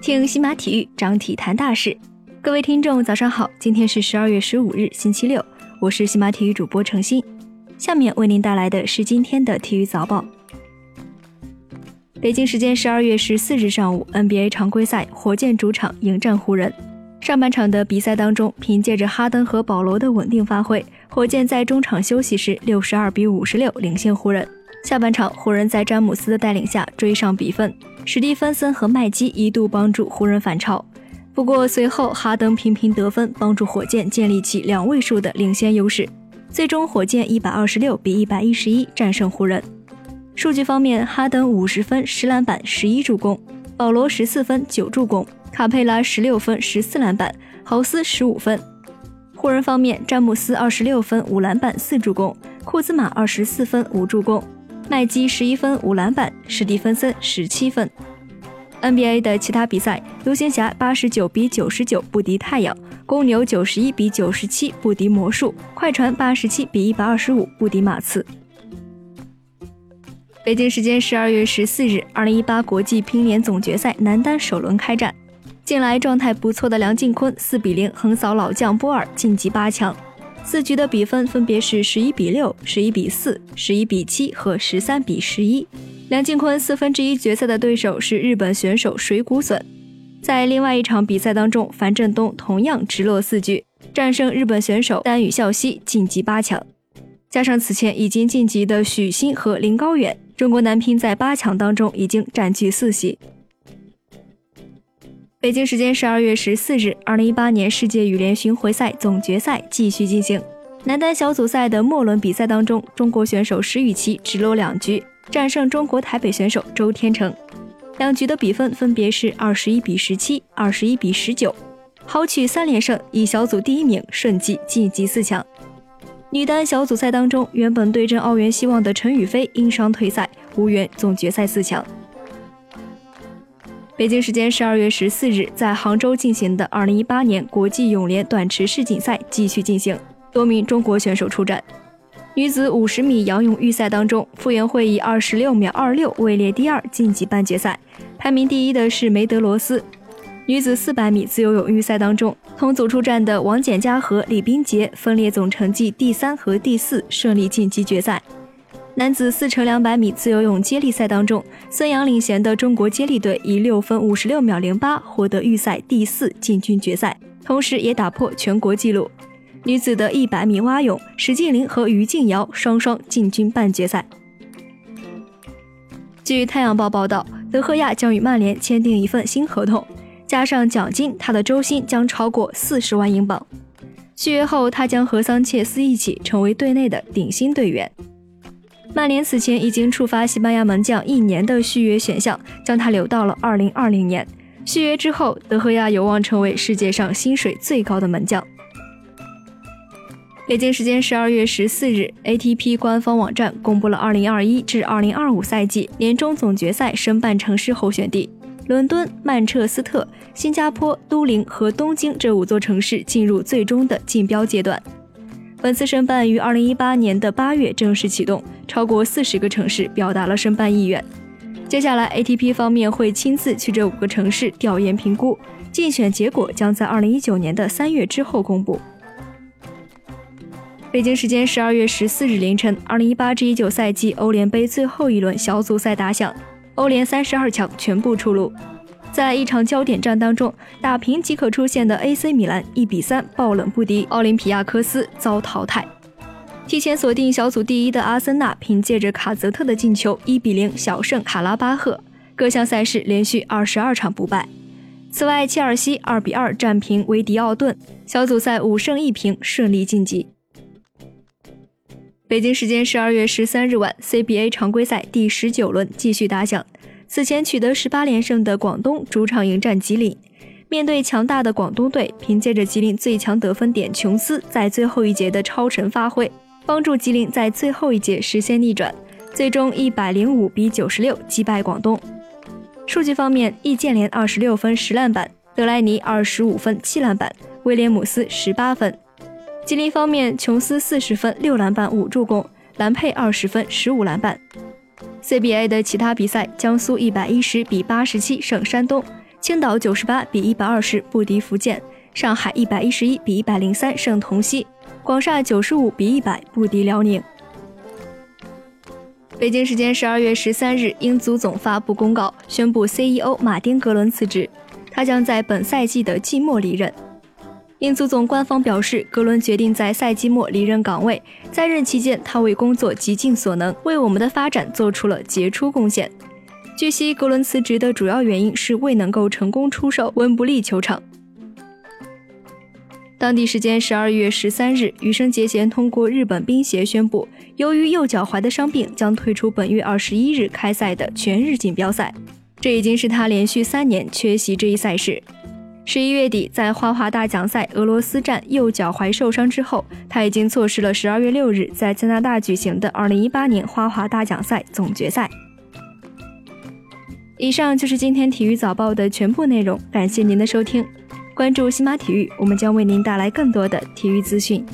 听西马体育，张体谈大事。各位听众，早上好，今天是十二月十五日，星期六，我是西马体育主播程鑫。下面为您带来的是今天的体育早报。北京时间十二月十四日上午，NBA 常规赛，火箭主场迎战湖人。上半场的比赛当中，凭借着哈登和保罗的稳定发挥，火箭在中场休息时六十二比五十六领先湖人。下半场，湖人在詹姆斯的带领下追上比分，史蒂芬森和麦基一度帮助湖人反超。不过随后哈登频频得分，帮助火箭建立起两位数的领先优势。最终，火箭一百二十六比一百一十一战胜湖人。数据方面，哈登五十分、十篮板、十一助攻；保罗十四分、九助攻；卡佩拉十六分、十四篮板；豪斯十五分。湖人方面，詹姆斯二十六分、五篮板、四助攻；库兹马二十四分、五助攻；麦基十一分、五篮板；史蒂芬森十七分。NBA 的其他比赛，独行侠八十九比九十九不敌太阳，公牛九十一比九十七不敌魔术，快船八十七比一百二十五不敌马刺。北京时间十二月十四日，二零一八国际乒联总决赛男单首轮开战，近来状态不错的梁靖昆四比零横扫老将波尔，晋级八强。四局的比分分别是十一比六、十一比四、十一比七和十三比十一。梁靖昆四分之一决赛的对手是日本选手水谷隼。在另外一场比赛当中，樊振东同样直落四局，战胜日本选手丹羽孝希，晋级八强。加上此前已经晋级的许昕和林高远，中国男乒在八强当中已经占据四席。北京时间十二月十四日，二零一八年世界羽联巡回赛总决赛继续进行。男单小组赛的末轮比赛当中，中国选手石宇奇直落两局。战胜中国台北选手周天成，两局的比分分别是二十一比十七、二十一比十九，豪取三连胜，以小组第一名顺继晋级四强。女单小组赛当中，原本对阵奥运希望的陈雨菲因伤退赛，无缘总决赛四强。北京时间十二月十四日，在杭州进行的二零一八年国际泳联短池世锦赛继续进行，多名中国选手出战。女子五十米仰泳预赛当中，傅园慧以二十六秒二六位列第二，晋级半决赛。排名第一的是梅德罗斯。女子四百米自由泳预赛当中，同组出战的王简佳和李冰洁分列总成绩第三和第四，顺利晋级决赛。男子四乘两百米自由泳接力赛当中，孙杨领衔的中国接力队以六分五十六秒零八获得预赛第四，进军决赛，同时也打破全国纪录。女子的一百米蛙泳，史静玲和于静瑶双双进军半决赛。据《太阳报》报道，德赫亚将与曼联签订一份新合同，加上奖金，他的周薪将超过四十万英镑。续约后，他将和桑切斯一起成为队内的顶薪队员。曼联此前已经触发西班牙门将一年的续约选项，将他留到了二零二零年。续约之后，德赫亚有望成为世界上薪水最高的门将。北京时间十二月十四日，ATP 官方网站公布了二零二一至二零二五赛季年终总决赛申办城市候选地，伦敦、曼彻斯特、新加坡、都灵和东京这五座城市进入最终的竞标阶段。本次申办于二零一八年的八月正式启动，超过四十个城市表达了申办意愿。接下来，ATP 方面会亲自去这五个城市调研评估，竞选结果将在二零一九年的三月之后公布。北京时间十二月十四日凌晨，二零一八至一九赛季欧联杯最后一轮小组赛打响，欧联三十二强全部出炉。在一场焦点战当中，打平即可出线的 AC 米兰一比三爆冷不敌奥林匹亚科斯，遭淘汰。提前锁定小组第一的阿森纳，凭借着卡泽特的进球，一比零小胜卡拉巴赫，各项赛事连续二十二场不败。此外，切尔西二比二战平维迪奥顿，小组赛五胜一平，顺利晋级。北京时间十二月十三日晚，CBA 常规赛第十九轮继续打响。此前取得十八连胜的广东主场迎战吉林，面对强大的广东队，凭借着吉林最强得分点琼斯在最后一节的超神发挥，帮助吉林在最后一节实现逆转，最终一百零五比九十六击败广东。数据方面，易建联二十六分十篮板，德莱尼二十五分七篮板，威廉姆斯十八分。吉林方面，琼斯四十分六篮板五助攻，兰佩二十分十五篮板。CBA 的其他比赛，江苏一百一十比八十七胜山东，青岛九十八比一百二十不敌福建，上海一百一十一比一百零三胜同曦，广厦九十五比一百不敌辽宁。北京时间十二月十三日，英足总发布公告，宣布 CEO 马丁·格伦辞职，他将在本赛季的季末离任。英足总官方表示，格伦决定在赛季末离任岗位，在任期间，他为工作极尽所能，为我们的发展做出了杰出贡献。据悉，格伦辞职的主要原因是未能够成功出售温布利球场。当地时间十二月十三日，羽生结弦通过日本冰协宣布，由于右脚踝的伤病，将退出本月二十一日开赛的全日锦标赛。这已经是他连续三年缺席这一赛事。十一月底，在花滑大奖赛俄罗斯站右脚踝受伤之后，他已经错失了十二月六日在加拿大举行的二零一八年花滑大奖赛总决赛。以上就是今天体育早报的全部内容，感谢您的收听。关注新马体育，我们将为您带来更多的体育资讯。